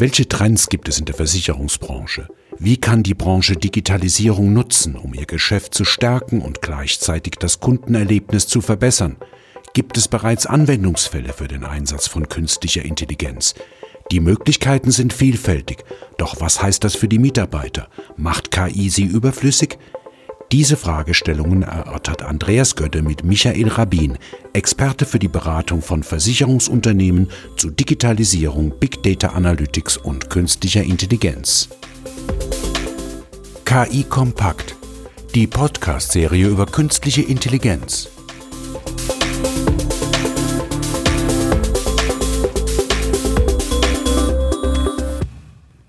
Welche Trends gibt es in der Versicherungsbranche? Wie kann die Branche Digitalisierung nutzen, um ihr Geschäft zu stärken und gleichzeitig das Kundenerlebnis zu verbessern? Gibt es bereits Anwendungsfälle für den Einsatz von künstlicher Intelligenz? Die Möglichkeiten sind vielfältig, doch was heißt das für die Mitarbeiter? Macht KI sie überflüssig? Diese Fragestellungen erörtert Andreas Götte mit Michael Rabin, Experte für die Beratung von Versicherungsunternehmen zu Digitalisierung, Big Data Analytics und künstlicher Intelligenz. KI Kompakt, die Podcast-Serie über künstliche Intelligenz.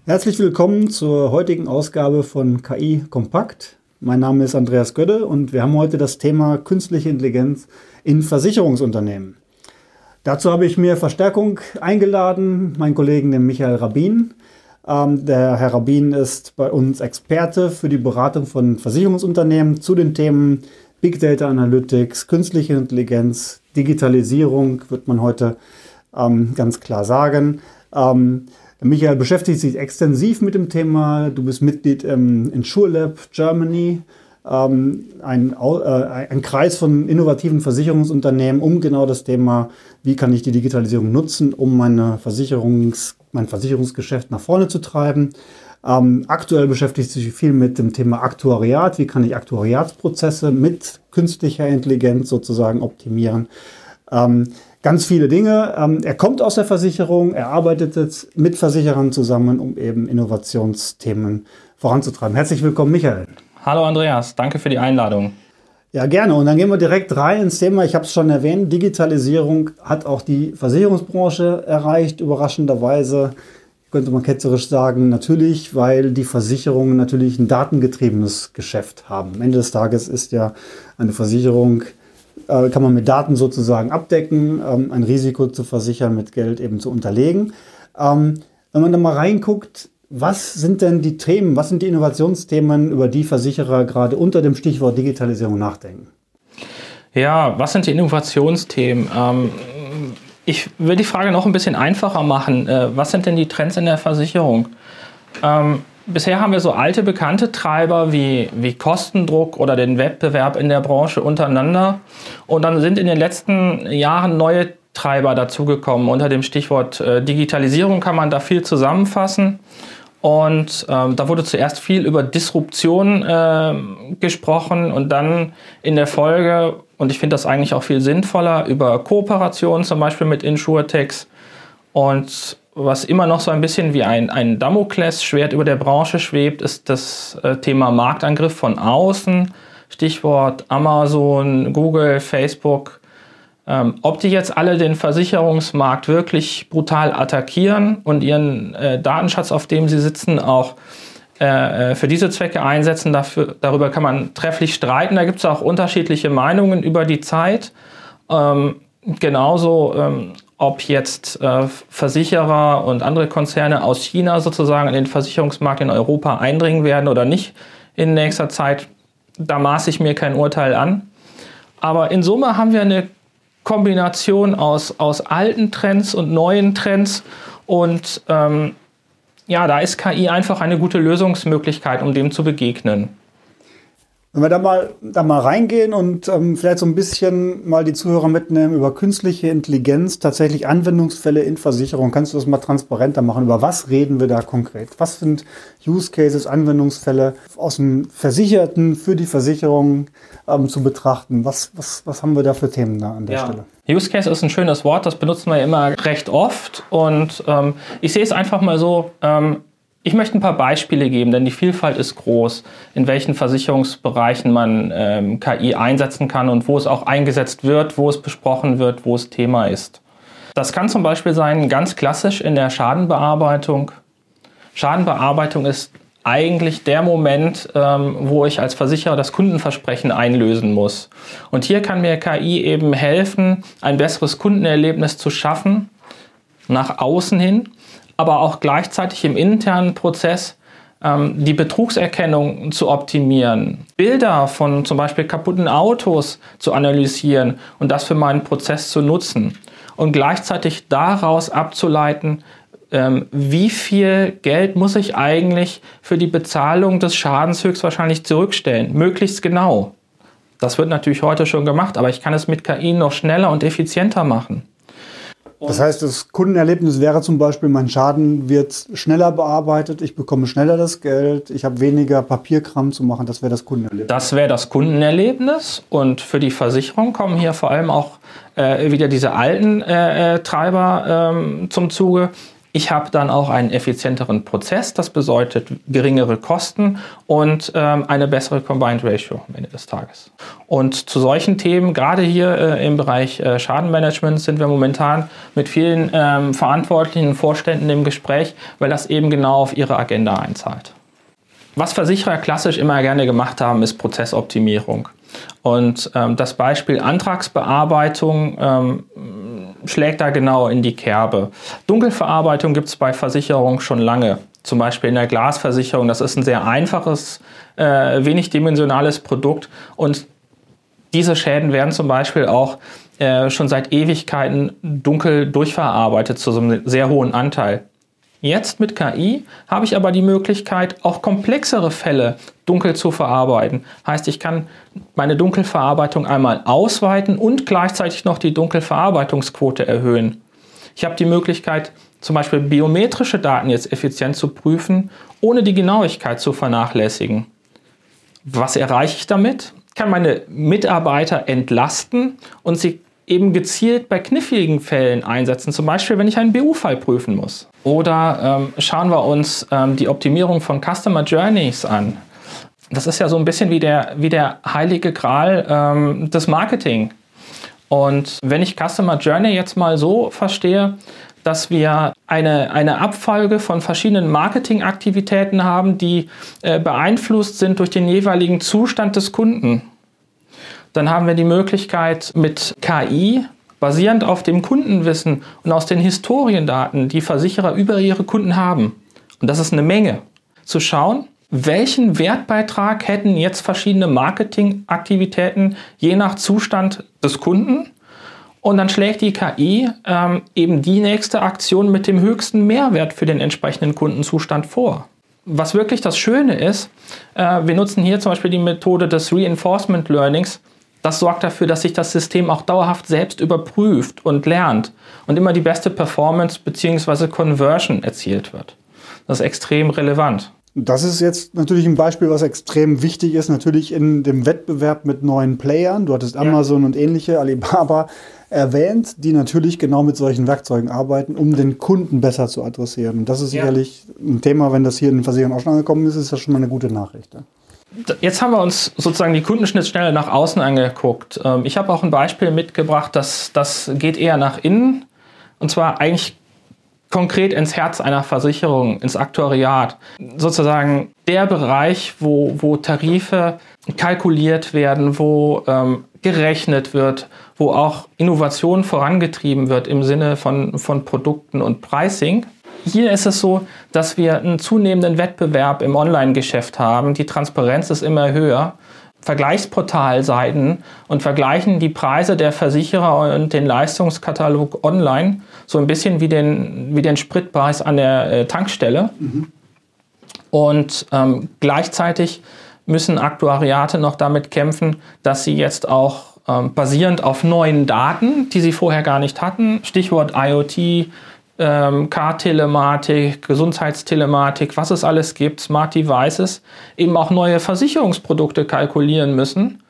Herzlich willkommen zur heutigen Ausgabe von KI Kompakt. Mein Name ist Andreas Gödde und wir haben heute das Thema künstliche Intelligenz in Versicherungsunternehmen. Dazu habe ich mir Verstärkung eingeladen, meinen Kollegen den Michael Rabin. Ähm, der Herr Rabin ist bei uns Experte für die Beratung von Versicherungsunternehmen zu den Themen Big Data Analytics, künstliche Intelligenz, Digitalisierung, wird man heute ähm, ganz klar sagen. Ähm, Michael beschäftigt sich extensiv mit dem Thema. Du bist Mitglied ähm, in SureLab Germany, ähm, ein, äh, ein Kreis von innovativen Versicherungsunternehmen, um genau das Thema, wie kann ich die Digitalisierung nutzen, um meine Versicherungs, mein Versicherungsgeschäft nach vorne zu treiben. Ähm, aktuell beschäftigt sich viel mit dem Thema Aktuariat. Wie kann ich Aktuariatsprozesse mit künstlicher Intelligenz sozusagen optimieren? Ähm, ganz viele Dinge. Ähm, er kommt aus der Versicherung, er arbeitet jetzt mit Versicherern zusammen, um eben Innovationsthemen voranzutreiben. Herzlich willkommen, Michael. Hallo Andreas, danke für die Einladung. Ja, gerne. Und dann gehen wir direkt rein ins Thema. Ich habe es schon erwähnt, Digitalisierung hat auch die Versicherungsbranche erreicht, überraschenderweise. Könnte man ketzerisch sagen, natürlich, weil die Versicherungen natürlich ein datengetriebenes Geschäft haben. Am Ende des Tages ist ja eine Versicherung äh, kann man mit Daten sozusagen abdecken, ähm, ein Risiko zu versichern, mit Geld eben zu unterlegen. Ähm, wenn man da mal reinguckt, was sind denn die Themen, was sind die Innovationsthemen, über die Versicherer gerade unter dem Stichwort Digitalisierung nachdenken? Ja, was sind die Innovationsthemen? Ähm, ich will die Frage noch ein bisschen einfacher machen. Äh, was sind denn die Trends in der Versicherung? Ähm, bisher haben wir so alte bekannte Treiber wie, wie Kostendruck oder den Wettbewerb in der Branche untereinander. Und dann sind in den letzten Jahren neue Treiber dazugekommen. Unter dem Stichwort äh, Digitalisierung kann man da viel zusammenfassen. Und ähm, da wurde zuerst viel über Disruption äh, gesprochen und dann in der Folge, und ich finde das eigentlich auch viel sinnvoller, über Kooperation zum Beispiel mit Insurtechs. Und was immer noch so ein bisschen wie ein, ein Damoklesschwert über der Branche schwebt, ist das äh, Thema Marktangriff von außen. Stichwort Amazon, Google, Facebook. Ähm, ob die jetzt alle den Versicherungsmarkt wirklich brutal attackieren und ihren äh, Datenschatz, auf dem sie sitzen, auch äh, äh für diese Zwecke einsetzen, dafür, darüber kann man trefflich streiten. Da gibt es auch unterschiedliche Meinungen über die Zeit. Ähm, genauso ähm, ob jetzt äh, Versicherer und andere Konzerne aus China sozusagen in den Versicherungsmarkt in Europa eindringen werden oder nicht in nächster Zeit, da maße ich mir kein Urteil an. Aber in Summe haben wir eine Kombination aus, aus alten Trends und neuen Trends und ähm, ja, da ist KI einfach eine gute Lösungsmöglichkeit, um dem zu begegnen. Wenn wir da mal, da mal reingehen und ähm, vielleicht so ein bisschen mal die Zuhörer mitnehmen über künstliche Intelligenz, tatsächlich Anwendungsfälle in Versicherung, kannst du das mal transparenter machen? Über was reden wir da konkret? Was sind Use Cases, Anwendungsfälle aus dem Versicherten für die Versicherung ähm, zu betrachten? Was, was, was haben wir da für Themen da an der ja. Stelle? Use Case ist ein schönes Wort, das benutzen wir immer recht oft und ähm, ich sehe es einfach mal so, ähm, ich möchte ein paar Beispiele geben, denn die Vielfalt ist groß, in welchen Versicherungsbereichen man ähm, KI einsetzen kann und wo es auch eingesetzt wird, wo es besprochen wird, wo es Thema ist. Das kann zum Beispiel sein, ganz klassisch in der Schadenbearbeitung. Schadenbearbeitung ist eigentlich der Moment, ähm, wo ich als Versicherer das Kundenversprechen einlösen muss. Und hier kann mir KI eben helfen, ein besseres Kundenerlebnis zu schaffen, nach außen hin aber auch gleichzeitig im internen Prozess ähm, die Betrugserkennung zu optimieren, Bilder von zum Beispiel kaputten Autos zu analysieren und das für meinen Prozess zu nutzen und gleichzeitig daraus abzuleiten, ähm, wie viel Geld muss ich eigentlich für die Bezahlung des Schadens höchstwahrscheinlich zurückstellen? Möglichst genau. Das wird natürlich heute schon gemacht, aber ich kann es mit KI noch schneller und effizienter machen. Das heißt, das Kundenerlebnis wäre zum Beispiel, mein Schaden wird schneller bearbeitet, ich bekomme schneller das Geld, ich habe weniger Papierkram zu machen. Das wäre das Kundenerlebnis. Das wäre das Kundenerlebnis. Und für die Versicherung kommen hier vor allem auch äh, wieder diese alten äh, äh Treiber ähm, zum Zuge. Ich habe dann auch einen effizienteren Prozess, das bedeutet geringere Kosten und ähm, eine bessere Combined Ratio am Ende des Tages. Und zu solchen Themen, gerade hier äh, im Bereich äh, Schadenmanagement, sind wir momentan mit vielen ähm, verantwortlichen Vorständen im Gespräch, weil das eben genau auf ihre Agenda einzahlt. Was Versicherer klassisch immer gerne gemacht haben, ist Prozessoptimierung. Und ähm, das Beispiel Antragsbearbeitung ähm, schlägt da genau in die Kerbe. Dunkelverarbeitung gibt es bei Versicherungen schon lange. Zum Beispiel in der Glasversicherung. Das ist ein sehr einfaches, äh, wenig dimensionales Produkt. Und diese Schäden werden zum Beispiel auch äh, schon seit Ewigkeiten dunkel durchverarbeitet zu so einem sehr hohen Anteil. Jetzt mit KI habe ich aber die Möglichkeit, auch komplexere Fälle dunkel zu verarbeiten. Heißt, ich kann meine Dunkelverarbeitung einmal ausweiten und gleichzeitig noch die Dunkelverarbeitungsquote erhöhen. Ich habe die Möglichkeit, zum Beispiel biometrische Daten jetzt effizient zu prüfen, ohne die Genauigkeit zu vernachlässigen. Was erreiche ich damit? Ich kann meine Mitarbeiter entlasten und sie eben gezielt bei kniffligen Fällen einsetzen, zum Beispiel wenn ich einen BU-Fall prüfen muss. Oder ähm, schauen wir uns ähm, die Optimierung von Customer Journeys an. Das ist ja so ein bisschen wie der, wie der heilige Gral ähm, des Marketing. Und wenn ich Customer Journey jetzt mal so verstehe, dass wir eine, eine Abfolge von verschiedenen Marketingaktivitäten haben, die äh, beeinflusst sind durch den jeweiligen Zustand des Kunden dann haben wir die Möglichkeit mit KI basierend auf dem Kundenwissen und aus den Historiendaten, die Versicherer über ihre Kunden haben, und das ist eine Menge, zu schauen, welchen Wertbeitrag hätten jetzt verschiedene Marketingaktivitäten je nach Zustand des Kunden. Und dann schlägt die KI ähm, eben die nächste Aktion mit dem höchsten Mehrwert für den entsprechenden Kundenzustand vor. Was wirklich das Schöne ist, äh, wir nutzen hier zum Beispiel die Methode des Reinforcement Learnings, das sorgt dafür, dass sich das System auch dauerhaft selbst überprüft und lernt und immer die beste Performance bzw. Conversion erzielt wird. Das ist extrem relevant. Das ist jetzt natürlich ein Beispiel, was extrem wichtig ist, natürlich in dem Wettbewerb mit neuen Playern. Du hattest Amazon ja. und ähnliche, Alibaba erwähnt, die natürlich genau mit solchen Werkzeugen arbeiten, um den Kunden besser zu adressieren. Und das ist ja. sicherlich ein Thema, wenn das hier in den Versicherungen auch schon angekommen ist, ist das schon mal eine gute Nachricht. Jetzt haben wir uns sozusagen die Kundenschnittstelle nach außen angeguckt. Ähm, ich habe auch ein Beispiel mitgebracht, das, das geht eher nach innen. Und zwar eigentlich konkret ins Herz einer Versicherung, ins Aktuariat. Sozusagen der Bereich, wo, wo Tarife kalkuliert werden, wo ähm, gerechnet wird, wo auch Innovation vorangetrieben wird im Sinne von, von Produkten und Pricing. Hier ist es so, dass wir einen zunehmenden Wettbewerb im Online-Geschäft haben. Die Transparenz ist immer höher. Vergleichsportalseiten und vergleichen die Preise der Versicherer und den Leistungskatalog online, so ein bisschen wie den, wie den Spritpreis an der äh, Tankstelle. Mhm. Und ähm, gleichzeitig müssen Aktuariate noch damit kämpfen, dass sie jetzt auch ähm, basierend auf neuen Daten, die sie vorher gar nicht hatten, Stichwort IoT, ähm, Car-Telematik, Gesundheitstelematik, was es alles gibt, Smart Devices, eben auch neue Versicherungsprodukte kalkulieren müssen.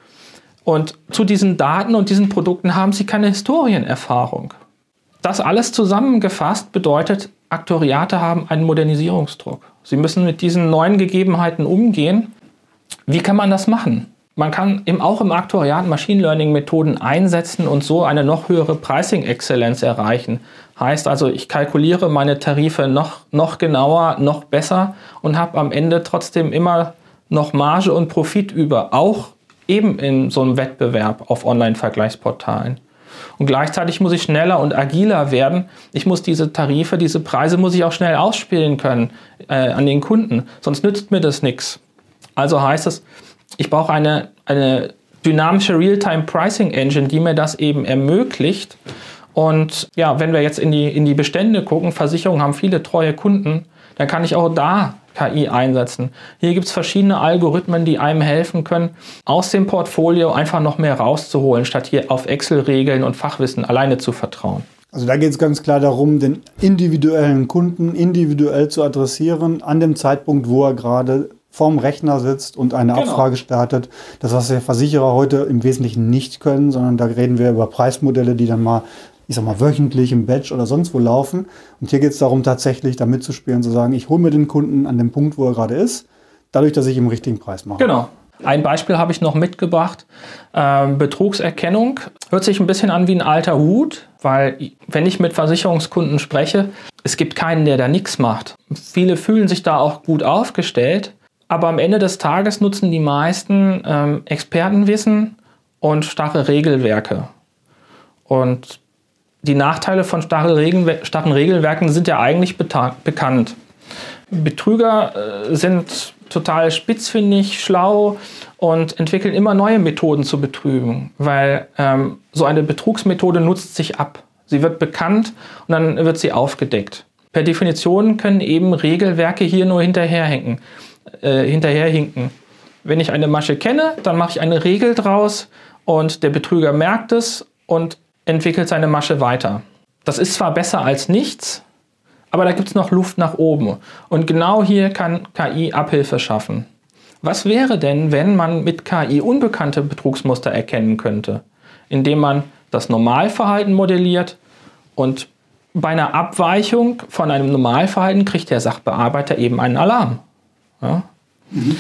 Und zu diesen Daten und diesen Produkten haben sie keine Historienerfahrung. Das alles zusammengefasst bedeutet, Aktoriate haben einen Modernisierungsdruck. Sie müssen mit diesen neuen Gegebenheiten umgehen. Wie kann man das machen? Man kann eben auch im Aktuariat Machine Learning Methoden einsetzen und so eine noch höhere Pricing Exzellenz erreichen. Heißt also, ich kalkuliere meine Tarife noch, noch genauer, noch besser und habe am Ende trotzdem immer noch Marge und Profit über, auch eben in so einem Wettbewerb auf Online-Vergleichsportalen. Und gleichzeitig muss ich schneller und agiler werden. Ich muss diese Tarife, diese Preise muss ich auch schnell ausspielen können äh, an den Kunden, sonst nützt mir das nichts. Also heißt es, ich brauche eine, eine dynamische Real-Time Pricing Engine, die mir das eben ermöglicht Und ja, wenn wir jetzt in die, in die Bestände gucken, Versicherungen haben viele treue Kunden, dann kann ich auch da KI einsetzen. Hier gibt es verschiedene Algorithmen, die einem helfen können, aus dem Portfolio einfach noch mehr rauszuholen, statt hier auf Excel-Regeln und Fachwissen alleine zu vertrauen. Also da geht es ganz klar darum, den individuellen Kunden individuell zu adressieren, an dem Zeitpunkt, wo er gerade vorm Rechner sitzt und eine genau. Abfrage startet. Das, was der Versicherer heute im Wesentlichen nicht können, sondern da reden wir über Preismodelle, die dann mal ich sag mal, wöchentlich im Batch oder sonst wo laufen. Und hier geht es darum, tatsächlich da mitzuspielen, zu sagen, ich hole mir den Kunden an dem Punkt, wo er gerade ist, dadurch, dass ich ihm richtigen Preis mache. Genau. Ein Beispiel habe ich noch mitgebracht. Ähm, Betrugserkennung hört sich ein bisschen an wie ein alter Hut, weil wenn ich mit Versicherungskunden spreche, es gibt keinen, der da nichts macht. Viele fühlen sich da auch gut aufgestellt, aber am Ende des Tages nutzen die meisten ähm, Expertenwissen und starre Regelwerke. Und die Nachteile von starren, Regelwerken sind ja eigentlich bekannt. Betrüger äh, sind total spitzfindig, schlau und entwickeln immer neue Methoden zu betrügen, weil ähm, so eine Betrugsmethode nutzt sich ab. Sie wird bekannt und dann wird sie aufgedeckt. Per Definition können eben Regelwerke hier nur hinterherhinken. Äh, hinterherhinken. Wenn ich eine Masche kenne, dann mache ich eine Regel draus und der Betrüger merkt es und entwickelt seine Masche weiter. Das ist zwar besser als nichts, aber da gibt es noch Luft nach oben. Und genau hier kann KI Abhilfe schaffen. Was wäre denn, wenn man mit KI unbekannte Betrugsmuster erkennen könnte, indem man das Normalverhalten modelliert und bei einer Abweichung von einem Normalverhalten kriegt der Sachbearbeiter eben einen Alarm. Ja? Mhm.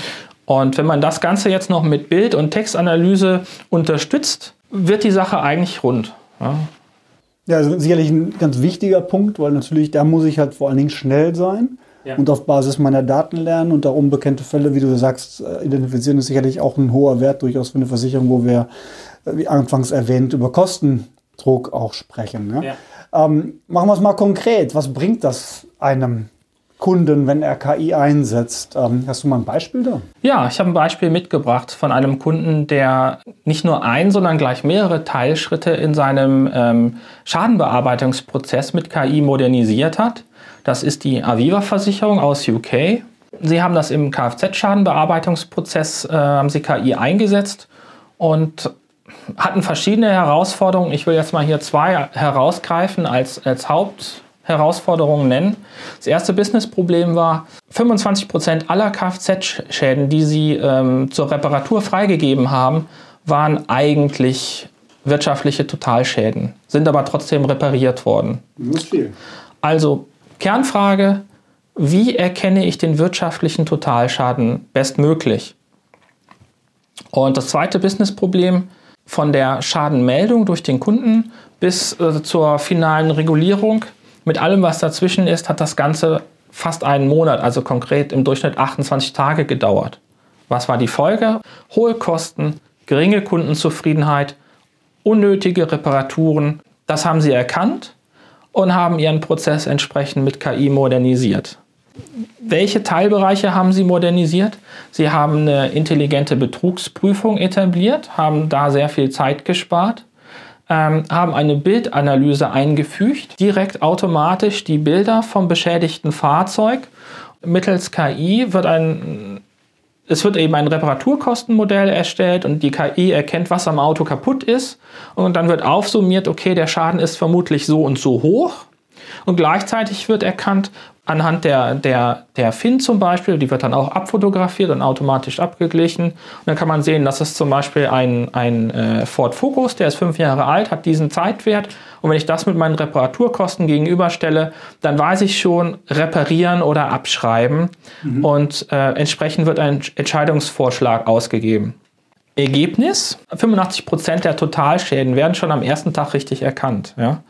Und wenn man das Ganze jetzt noch mit Bild- und Textanalyse unterstützt, wird die Sache eigentlich rund. Ja. ja, also sicherlich ein ganz wichtiger Punkt, weil natürlich da muss ich halt vor allen Dingen schnell sein ja. und auf Basis meiner Daten lernen und da unbekannte Fälle, wie du sagst, äh, identifizieren, ist sicherlich auch ein hoher Wert durchaus für eine Versicherung, wo wir, äh, wie anfangs erwähnt, über Kostendruck auch sprechen. Ne? Ja. Ähm, machen wir es mal konkret. Was bringt das einem Kunden, wenn er KI einsetzt. Ähm, hast du mal ein Beispiel da? Ja, ich habe ein Beispiel mitgebracht von einem Kunden, der nicht nur ein, sondern gleich mehrere Teilschritte in seinem ähm, Schadenbearbeitungsprozess mit KI modernisiert hat. Das ist die Aviva-Versicherung aus UK. Sie haben das im Kfz-Schadenbearbeitungsprozess, äh, haben Sie KI eingesetzt und hatten verschiedene Herausforderungen. Ich will jetzt mal hier zwei herausgreifen als, als Haupt Herausforderungen nennen. Das erste Businessproblem war, 25 Prozent aller Kfz-Schäden, die sie ähm, zur Reparatur freigegeben haben, waren eigentlich wirtschaftliche Totalschäden, sind aber trotzdem repariert worden. Das ist viel. Also Kernfrage, wie erkenne ich den wirtschaftlichen Totalschaden bestmöglich? Und das zweite Businessproblem, von der Schadenmeldung durch den Kunden bis äh, zur finalen Regulierung mit allem, was dazwischen ist, hat das Ganze fast einen Monat, also konkret im Durchschnitt 28 Tage gedauert. Was war die Folge? Hohe Kosten, geringe Kundenzufriedenheit, unnötige Reparaturen. Das haben sie erkannt und haben ihren Prozess entsprechend mit KI modernisiert. Welche Teilbereiche haben sie modernisiert? Sie haben eine intelligente Betrugsprüfung etabliert, haben da sehr viel Zeit gespart ähm, haben eine Bildanalyse eingefügt, direkt automatisch die Bilder vom beschädigten Fahrzeug. Mittels KI wird ein es wird eben ein Reparaturkostenmodell erstellt und die KI erkennt, was am Auto kaputt ist. Und dann wird aufsummiert, okay, der Schaden ist vermutlich so und so hoch. Und gleichzeitig wird erkannt, anhand der, der, der FIN zum Beispiel, die wird dann auch abfotografiert und automatisch abgeglichen. Und dann kann man sehen, das ist zum Beispiel ein, ein äh, Ford Focus, der ist fünf Jahre alt, hat diesen Zeitwert. Und wenn ich das mit meinen Reparaturkosten gegenüberstelle, dann weiß ich schon, reparieren oder abschreiben. Mhm. Und äh, entsprechend wird ein Entscheidungsvorschlag ausgegeben. Ergebnis: 85% der Totalschäden werden schon am ersten Tag richtig erkannt. Ja?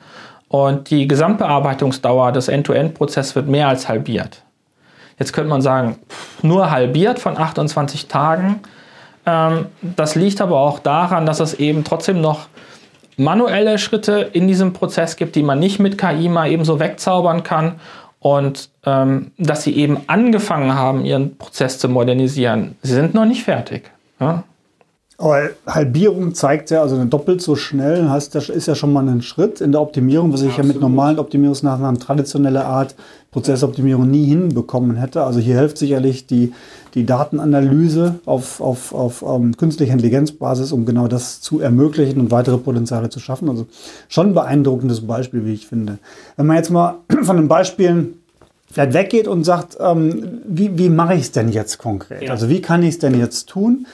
Und die Gesamtbearbeitungsdauer des End-to-End-Prozesses wird mehr als halbiert. Jetzt könnte man sagen, nur halbiert von 28 Tagen. Ähm, das liegt aber auch daran, dass es eben trotzdem noch manuelle Schritte in diesem Prozess gibt, die man nicht mit KI mal eben so wegzaubern kann. Und ähm, dass sie eben angefangen haben, ihren Prozess zu modernisieren. Sie sind noch nicht fertig. Ja? Aber Halbierung zeigt ja, also doppelt so schnell, heißt, das ist ja schon mal ein Schritt in der Optimierung, was ich Absolut. ja mit normalen Optimierungsmaßnahmen traditioneller Art Prozessoptimierung nie hinbekommen hätte. Also hier hilft sicherlich die, die Datenanalyse auf, auf, auf um, ähm, künstlicher Intelligenzbasis, um genau das zu ermöglichen und weitere Potenziale zu schaffen. Also schon ein beeindruckendes Beispiel, wie ich finde. Wenn man jetzt mal von den Beispielen vielleicht weggeht und sagt, ähm, wie, wie mache ich es denn jetzt konkret? Ja. Also wie kann ich es denn jetzt tun?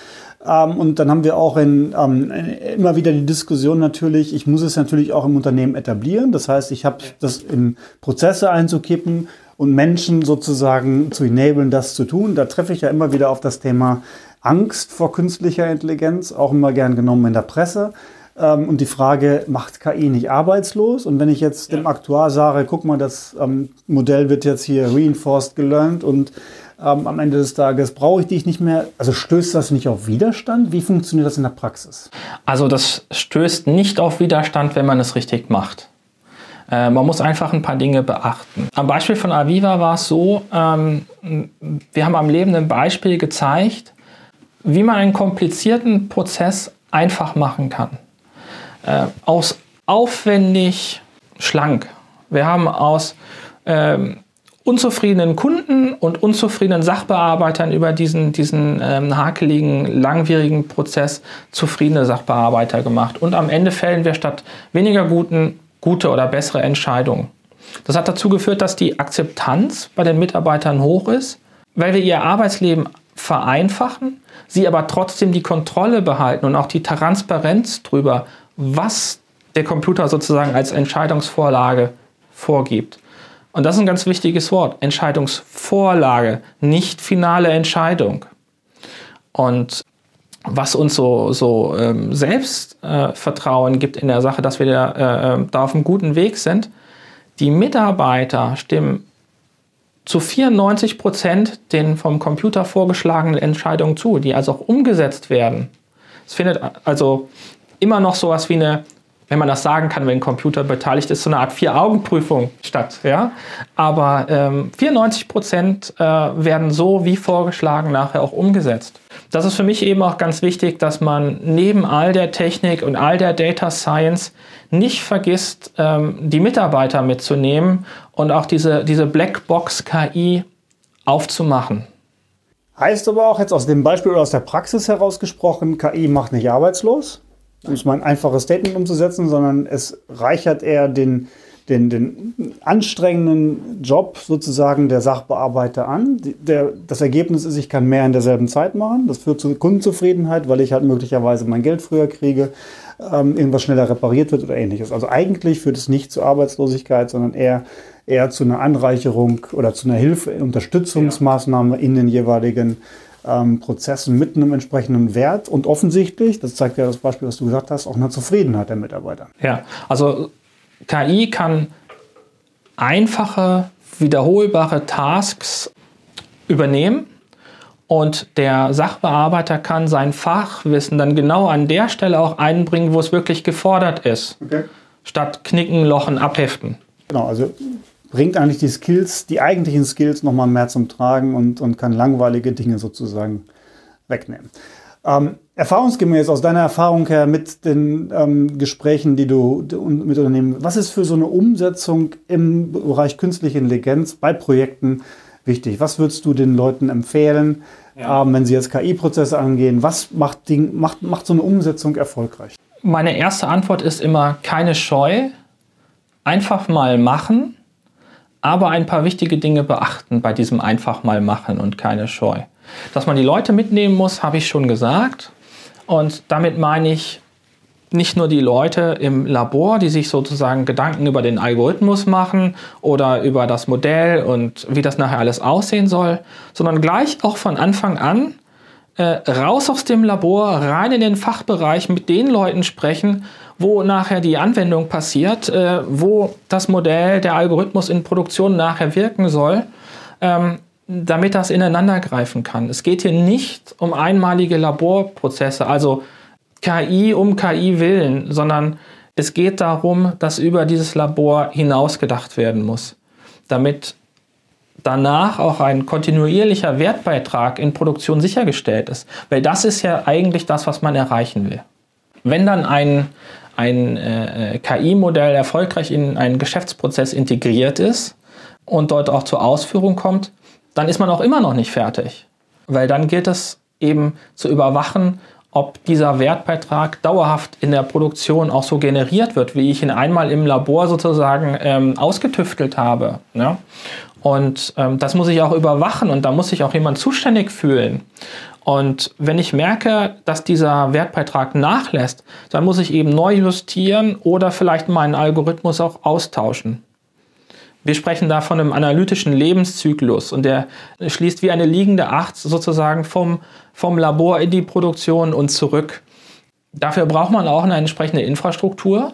Ähm, und dann haben wir auch in, ähm, immer wieder die Diskussion natürlich, ich muss es natürlich auch im Unternehmen etablieren. Das heißt, ich habe das in Prozesse einzukippen und Menschen sozusagen zu enablen, das zu tun. Da treffe ich ja immer wieder auf das Thema Angst vor künstlicher Intelligenz, auch immer gern genommen in der Presse. Ähm, und die Frage, macht KI nicht arbeitslos? Und wenn ich jetzt dem Aktuar sage, guck mal, das ähm, Modell wird jetzt hier reinforced gelernt und ähm, am Ende des Tages brauche ich dich nicht mehr. Also stößt das nicht auf Widerstand? Wie funktioniert das in der Praxis? Also das stößt nicht auf Widerstand, wenn man es richtig macht. Äh, man muss einfach ein paar Dinge beachten. Am Beispiel von Aviva war es so, ähm, wir haben am lebenden Beispiel gezeigt, wie man einen komplizierten Prozess einfach machen kann äh, aus aufwendig schlank. Wir haben aus ähm, unzufriedenen Kunden und unzufriedenen Sachbearbeitern über diesen, diesen ähm, hakeligen, langwierigen Prozess zufriedene Sachbearbeiter gemacht. Und am Ende fällen wir statt weniger guten gute oder bessere Entscheidungen. Das hat dazu geführt, dass die Akzeptanz bei den Mitarbeitern hoch ist, weil wir ihr Arbeitsleben vereinfachen, sie aber trotzdem die Kontrolle behalten und auch die Transparenz darüber, was der Computer sozusagen als Entscheidungsvorlage vorgibt. Und das ist ein ganz wichtiges Wort, Entscheidungsvorlage, nicht finale Entscheidung. Und was uns so, so ähm, Selbstvertrauen äh, gibt in der Sache, dass wir da, äh, ähm, da auf einem guten Weg sind, die Mitarbeiter stimmen zu 94 Prozent den vom Computer vorgeschlagenen Entscheidungen zu, die also auch umgesetzt werden. Es findet also immer noch sowas wie eine, wenn man das sagen kann, wenn ein Computer beteiligt ist, so eine Art Vier-Augen-Prüfung statt. Ja? Aber ähm, 94 Prozent äh, werden so wie vorgeschlagen nachher auch umgesetzt. Das ist für mich eben auch ganz wichtig, dass man neben all der Technik und all der Data Science nicht vergisst, ähm, die Mitarbeiter mitzunehmen und auch diese, diese Blackbox KI aufzumachen. Heißt aber auch jetzt aus dem Beispiel oder aus der Praxis herausgesprochen, KI macht nicht arbeitslos? Um es mal ein einfaches Statement umzusetzen, sondern es reichert eher den, den, den anstrengenden Job sozusagen der Sachbearbeiter an. Der, das Ergebnis ist, ich kann mehr in derselben Zeit machen. Das führt zu Kundenzufriedenheit, weil ich halt möglicherweise mein Geld früher kriege, ähm, irgendwas schneller repariert wird oder ähnliches. Also eigentlich führt es nicht zu Arbeitslosigkeit, sondern eher, eher zu einer Anreicherung oder zu einer Hilfe, Unterstützungsmaßnahme in den jeweiligen ähm, Prozessen mit einem entsprechenden Wert und offensichtlich, das zeigt ja das Beispiel, was du gesagt hast, auch eine Zufriedenheit der Mitarbeiter. Ja, also KI kann einfache, wiederholbare Tasks übernehmen und der Sachbearbeiter kann sein Fachwissen dann genau an der Stelle auch einbringen, wo es wirklich gefordert ist, okay. statt knicken, lochen, abheften. Genau, also bringt eigentlich die Skills, die eigentlichen Skills nochmal mehr zum Tragen und, und kann langweilige Dinge sozusagen wegnehmen. Ähm, erfahrungsgemäß aus deiner Erfahrung her mit den ähm, Gesprächen, die du mit Unternehmen, was ist für so eine Umsetzung im Bereich künstliche Intelligenz bei Projekten wichtig? Was würdest du den Leuten empfehlen, ja. ähm, wenn sie jetzt KI-Prozesse angehen? Was macht, die, macht, macht so eine Umsetzung erfolgreich? Meine erste Antwort ist immer keine Scheu, einfach mal machen aber ein paar wichtige Dinge beachten bei diesem einfach mal machen und keine Scheu. Dass man die Leute mitnehmen muss, habe ich schon gesagt. Und damit meine ich nicht nur die Leute im Labor, die sich sozusagen Gedanken über den Algorithmus machen oder über das Modell und wie das nachher alles aussehen soll, sondern gleich auch von Anfang an äh, raus aus dem Labor, rein in den Fachbereich, mit den Leuten sprechen wo nachher die Anwendung passiert, äh, wo das Modell, der Algorithmus in Produktion nachher wirken soll, ähm, damit das ineinander greifen kann. Es geht hier nicht um einmalige Laborprozesse, also KI um KI willen, sondern es geht darum, dass über dieses Labor hinaus gedacht werden muss, damit danach auch ein kontinuierlicher Wertbeitrag in Produktion sichergestellt ist. Weil das ist ja eigentlich das, was man erreichen will. Wenn dann ein, ein äh, KI-Modell erfolgreich in einen Geschäftsprozess integriert ist und dort auch zur Ausführung kommt, dann ist man auch immer noch nicht fertig. Weil dann gilt es eben zu überwachen, ob dieser Wertbeitrag dauerhaft in der Produktion auch so generiert wird, wie ich ihn einmal im Labor sozusagen ähm, ausgetüftelt habe. Ne? Und ähm, das muss ich auch überwachen und da muss sich auch jemand zuständig fühlen. Und wenn ich merke, dass dieser Wertbeitrag nachlässt, dann muss ich eben neu justieren oder vielleicht meinen Algorithmus auch austauschen. Wir sprechen da von einem analytischen Lebenszyklus und der schließt wie eine liegende Acht sozusagen vom, vom Labor in die Produktion und zurück. Dafür braucht man auch eine entsprechende Infrastruktur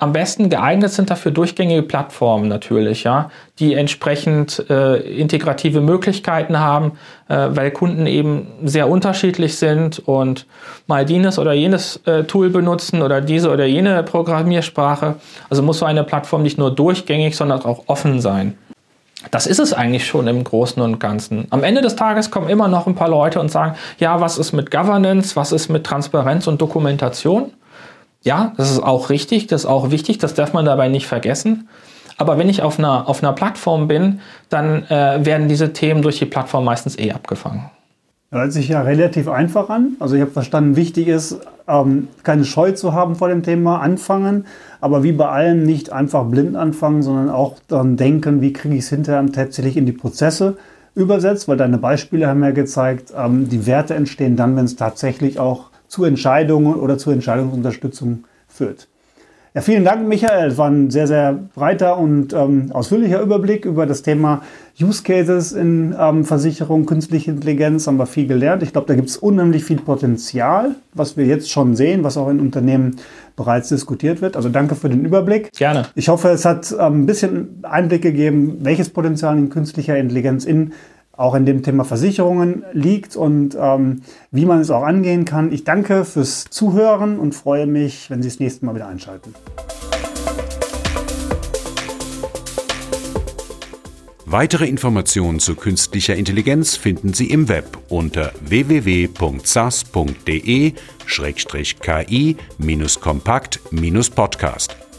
am besten geeignet sind dafür durchgängige Plattformen natürlich, ja, die entsprechend äh, integrative Möglichkeiten haben, äh, weil Kunden eben sehr unterschiedlich sind und mal dieses oder jenes äh, Tool benutzen oder diese oder jene Programmiersprache. Also muss so eine Plattform nicht nur durchgängig, sondern auch offen sein. Das ist es eigentlich schon im Großen und Ganzen. Am Ende des Tages kommen immer noch ein paar Leute und sagen, ja, was ist mit Governance, was ist mit Transparenz und Dokumentation? Ja, das ist auch richtig, das ist auch wichtig, das darf man dabei nicht vergessen. Aber wenn ich auf einer, auf einer Plattform bin, dann äh, werden diese Themen durch die Plattform meistens eh abgefangen. Hört sich ja relativ einfach an. Also ich habe verstanden, wichtig ist, ähm, keine Scheu zu haben vor dem Thema, anfangen. Aber wie bei allem nicht einfach blind anfangen, sondern auch dann denken, wie kriege ich es hinterher tatsächlich in die Prozesse übersetzt. Weil deine Beispiele haben ja gezeigt, ähm, die Werte entstehen dann, wenn es tatsächlich auch zu Entscheidungen oder zur Entscheidungsunterstützung führt. Ja, vielen Dank, Michael. Es war ein sehr, sehr breiter und ähm, ausführlicher Überblick über das Thema Use Cases in ähm, Versicherung, künstliche Intelligenz. Haben wir viel gelernt. Ich glaube, da gibt es unheimlich viel Potenzial, was wir jetzt schon sehen, was auch in Unternehmen bereits diskutiert wird. Also danke für den Überblick. Gerne. Ich hoffe, es hat ähm, ein bisschen Einblick gegeben, welches Potenzial in künstlicher Intelligenz in auch in dem Thema Versicherungen liegt und ähm, wie man es auch angehen kann. Ich danke fürs Zuhören und freue mich, wenn Sie das nächste Mal wieder einschalten. Weitere Informationen zu künstlicher Intelligenz finden Sie im Web unter www.sas.de-ki-kompakt-podcast.